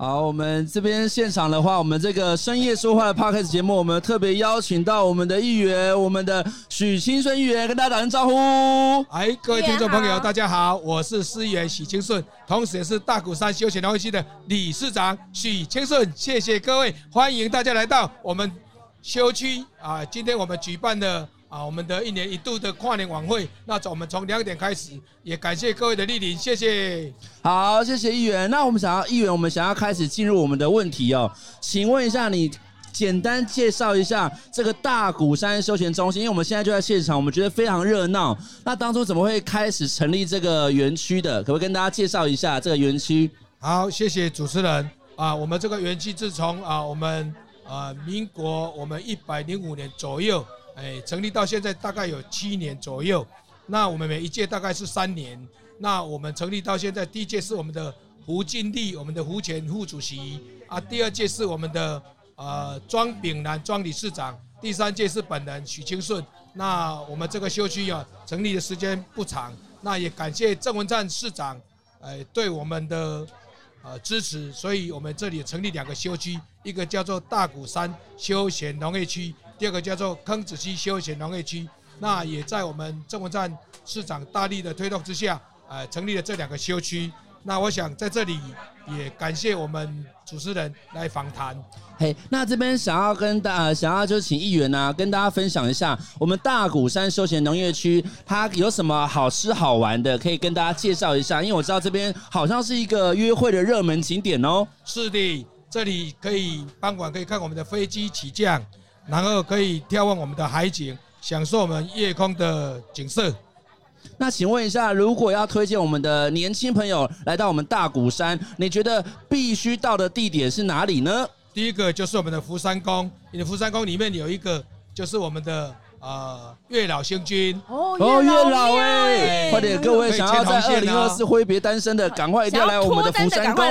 好，我们这边现场的话，我们这个深夜说话的 Podcast 节目，我们特别邀请到我们的议员，我们的许清顺议员，跟大家打声招呼。哎，各位听众朋友，大家好，我是市议员许清顺，同时也是大鼓山休闲农业区的理事长许清顺。谢谢各位，欢迎大家来到我们休区啊！今天我们举办的。啊，我们的一年一度的跨年晚会，那我们从两点开始，也感谢各位的莅临，谢谢。好，谢谢议员。那我们想要议员，我们想要开始进入我们的问题哦。请问一下，你简单介绍一下这个大鼓山休闲中心，因为我们现在就在现场，我们觉得非常热闹。那当初怎么会开始成立这个园区的？可不可以跟大家介绍一下这个园区？好，谢谢主持人。啊，我们这个园区自从啊，我们啊，民国我们一百零五年左右。哎，成立到现在大概有七年左右，那我们每一届大概是三年。那我们成立到现在，第一届是我们的胡金丽，我们的胡前副主席啊。第二届是我们的呃庄炳南庄理事长，第三届是本人许清顺。那我们这个休区啊，成立的时间不长，那也感谢郑文灿市长，哎，对我们的呃支持，所以我们这里成立两个休区，一个叫做大鼓山休闲农业区。第二个叫做坑子溪休闲农业区，那也在我们郑文站市长大力的推动之下，呃，成立了这两个休区。那我想在这里也感谢我们主持人来访谈。嘿，那这边想要跟大、呃，想要就请议员啊，跟大家分享一下我们大鼓山休闲农业区，它有什么好吃好玩的，可以跟大家介绍一下。因为我知道这边好像是一个约会的热门景点哦。是的，这里可以傍晚可以看我们的飞机起降。然后可以眺望我们的海景，享受我们夜空的景色。那请问一下，如果要推荐我们的年轻朋友来到我们大鼓山，你觉得必须到的地点是哪里呢？第一个就是我们的福山宫，你的福山宫里面有一个，就是我们的。呃，月老星君。哦，月老哎，快点，各位想要在二零二四挥别单身的，赶快一定要来我们的福山宫。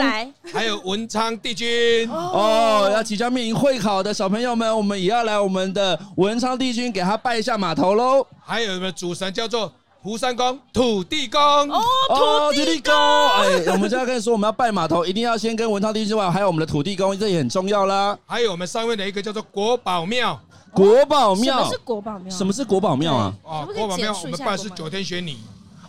还有文昌帝君。哦，要即将面临会考的小朋友们，我们也要来我们的文昌帝君给他拜一下码头喽。还有我们的主神叫做福山宫土地公。哦，土地公。哎，我们现在跟你说，我们要拜码头，一定要先跟文昌帝君之外，还有我们的土地公，这也很重要啦。还有我们上面的一个叫做国宝庙。国宝庙？什么是国宝庙？什么是国宝庙啊？啊，国宝庙我们拜的是九天玄女。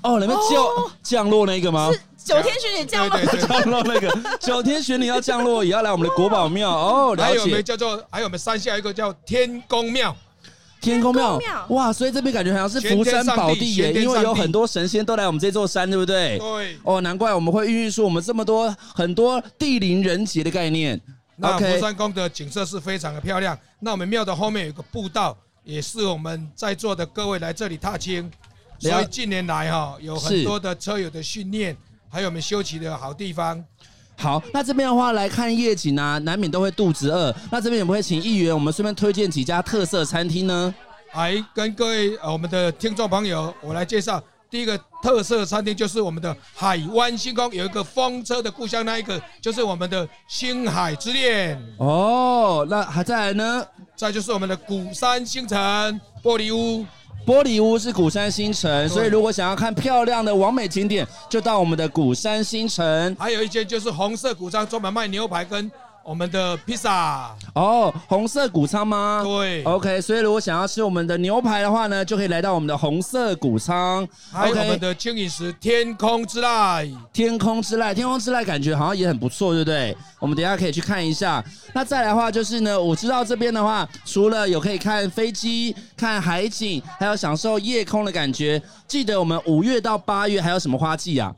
哦，你们降降落那个吗？是九天玄女降落，降落那个九天玄女要降落，也要来我们的国宝庙哦。还有我们叫做，还有我们山下一个叫天宫庙。天公庙，哇，所以这边感觉好像是福山宝地耶，因为有很多神仙都来我们这座山，对不对？对。哦，难怪我们会孕育出我们这么多很多地灵人杰的概念。那佛山宫的景色是非常的漂亮。那我们庙的后面有个步道，也是我们在座的各位来这里踏青。所以近年来哈，有很多的车友的训练，还有我们休息的好地方。好，那这边的话来看夜景啊，难免都会肚子饿。那这边有没有请议员，我们顺便推荐几家特色餐厅呢？来跟各位呃我们的听众朋友，我来介绍。第一个特色餐厅就是我们的海湾星空，有一个风车的故乡，那一个就是我们的星海之恋。哦，那还再来呢？再就是我们的鼓山星城玻璃屋，玻璃屋是鼓山星城，所以如果想要看漂亮的完美景点，就到我们的鼓山星城。还有一间就是红色鼓山，专门卖牛排跟我们的披萨。哦，红色谷仓吗？对。OK，所以如果想要吃我们的牛排的话呢，就可以来到我们的红色谷仓。还有我们的轻饮食天空之濑。天空之濑，天空之濑感觉好像也很不错，对不对？我们等一下可以去看一下。那再来的话就是呢，我知道这边的话，除了有可以看飞机、看海景，还有享受夜空的感觉。记得我们五月到八月还有什么花季啊？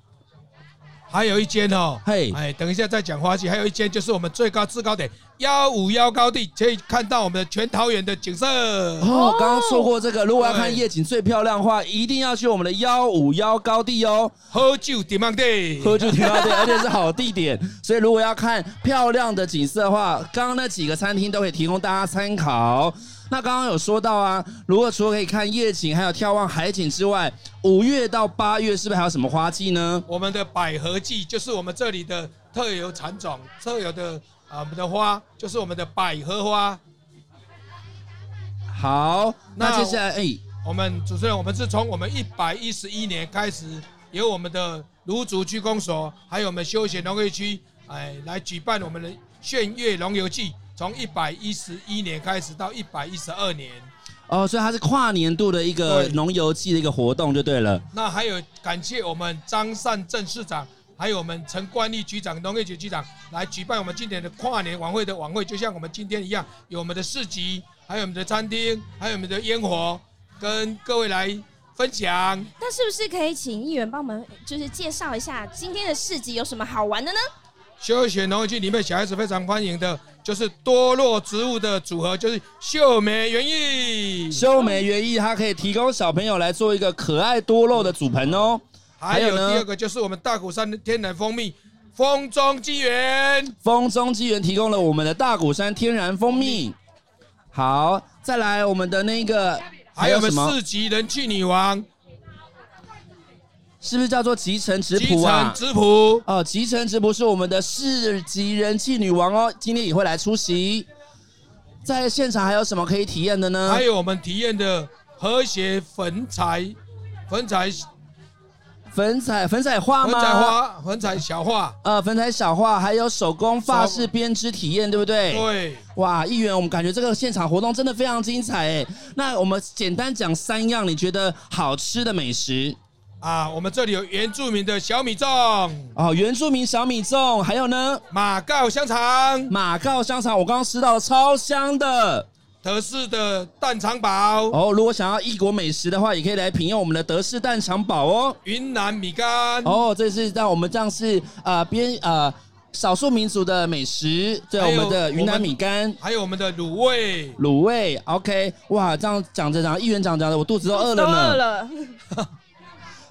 还有一间哦，嘿，哎，等一下再讲花季。还有一间就是我们最高制高点幺五幺高地，可以看到我们的全桃园的景色。哦，刚刚说过这个，如果要看夜景最漂亮的话，一定要去我们的幺五幺高地哦。喝酒点棒地，喝酒点棒地，而且是好地点。所以如果要看漂亮的景色的话，刚刚那几个餐厅都可以提供大家参考。那刚刚有说到啊，如果除了可以看夜景，还有眺望海景之外，五月到八月是不是还有什么花季呢？我们的百合季就是我们这里的特有产种，特有的啊，我们的花就是我们的百合花。好，那接下来哎，我们主持人，我们是从我们一百一十一年开始，由我们的芦竹区公所，还有我们休闲农业区，哎，来举办我们的炫月农游季。从一百一十一年开始到一百一十二年，哦，所以它是跨年度的一个农游季的一个活动就对了。那还有感谢我们张善政市长，还有我们陈冠利局长、农业局局长来举办我们今年的跨年晚会的晚会，就像我们今天一样，有我们的市集，还有我们的餐厅，还有我们的烟火，跟各位来分享。那是不是可以请议员帮我们就是介绍一下今天的市集有什么好玩的呢？休闲农业区里面小孩子非常欢迎的。就是多肉植物的组合，就是秀美园艺。秀美园艺，它可以提供小朋友来做一个可爱多肉的组盆哦。还有第二个就是我们大鼓山的天然蜂蜜，风中机缘。风中机缘提供了我们的大鼓山天然蜂蜜。好，再来我们的那个，还有我们四级人气女王。是不是叫做集成直谱啊？集成直谱哦，集成直谱是我们的市级人气女王哦，今天也会来出席。在现场还有什么可以体验的呢？还有我们体验的和谐粉彩、粉彩、粉彩、粉彩画吗？粉彩花、粉彩小画。呃，粉彩小画，还有手工发饰编织体验，对不对？对。哇，议员，我们感觉这个现场活动真的非常精彩哎。那我们简单讲三样你觉得好吃的美食。啊，我们这里有原住民的小米粽。哦，原住民小米粽，还有呢，马告香肠，马告香肠，我刚刚吃到了超香的，德式的蛋肠堡。哦，如果想要异国美食的话，也可以来品用我们的德式蛋肠堡哦，云南米干。哦，这是让我们这样是呃边呃少数民族的美食，对，我们的云南米干，还有我们的卤味，卤味，OK，哇，这样讲着讲，议员讲讲的，我肚子都饿了呢，饿了。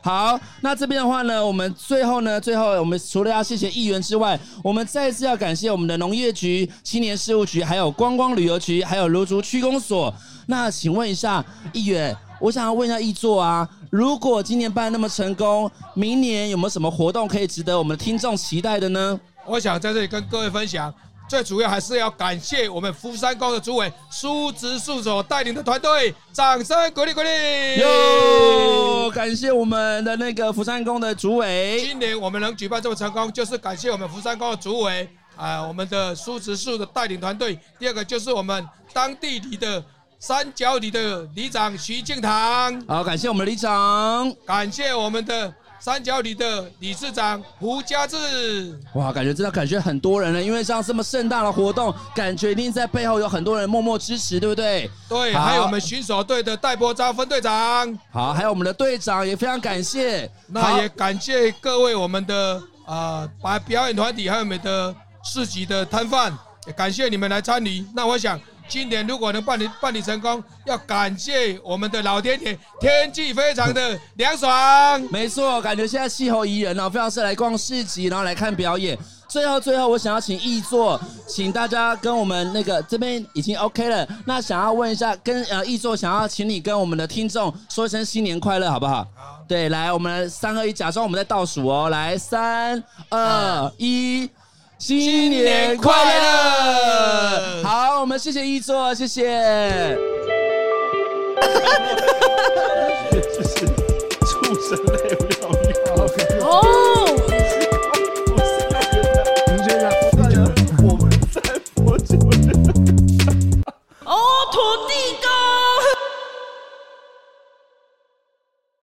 好，那这边的话呢，我们最后呢，最后我们除了要谢谢议员之外，我们再次要感谢我们的农业局、青年事务局，还有观光旅游局，还有芦竹区公所。那请问一下议员，我想要问一下议座啊，如果今年办那么成功，明年有没有什么活动可以值得我们听众期待的呢？我想在这里跟各位分享。最主要还是要感谢我们福山宫的主委苏植树所带领的团队，掌声鼓励鼓励！哟，感谢我们的那个福山宫的主委。今年我们能举办这么成功，就是感谢我们福山宫的主委啊，我们的苏植树的带领团队。第二个就是我们当地里的三角里的里长徐敬堂。好，感谢我们的里长，感谢我们的。三角里的理事长胡家志，哇，感觉真的感觉很多人了，因为像这么盛大的活动，感觉一定在背后有很多人默默支持，对不对？对，还有我们巡守队的戴波昭分队长，好，还有我们的队长也非常感谢，那也感谢各位我们的啊，把、呃、表演团体还有我们的市集的摊贩，也感谢你们来参与。那我想。今年如果能办理办理成功，要感谢我们的老天爷，天气非常的凉爽。没错，感觉现在气候宜人哦，非常适合来逛市集，然后来看表演。最后，最后，我想要请易座，请大家跟我们那个这边已经 OK 了。那想要问一下，跟呃易座想要请你跟我们的听众说一声新年快乐，好不好？好。对，来，我们三二一，假装我们在倒数哦，来，三二一。新年快乐！好，我们谢谢一座，谢谢。这是畜生类。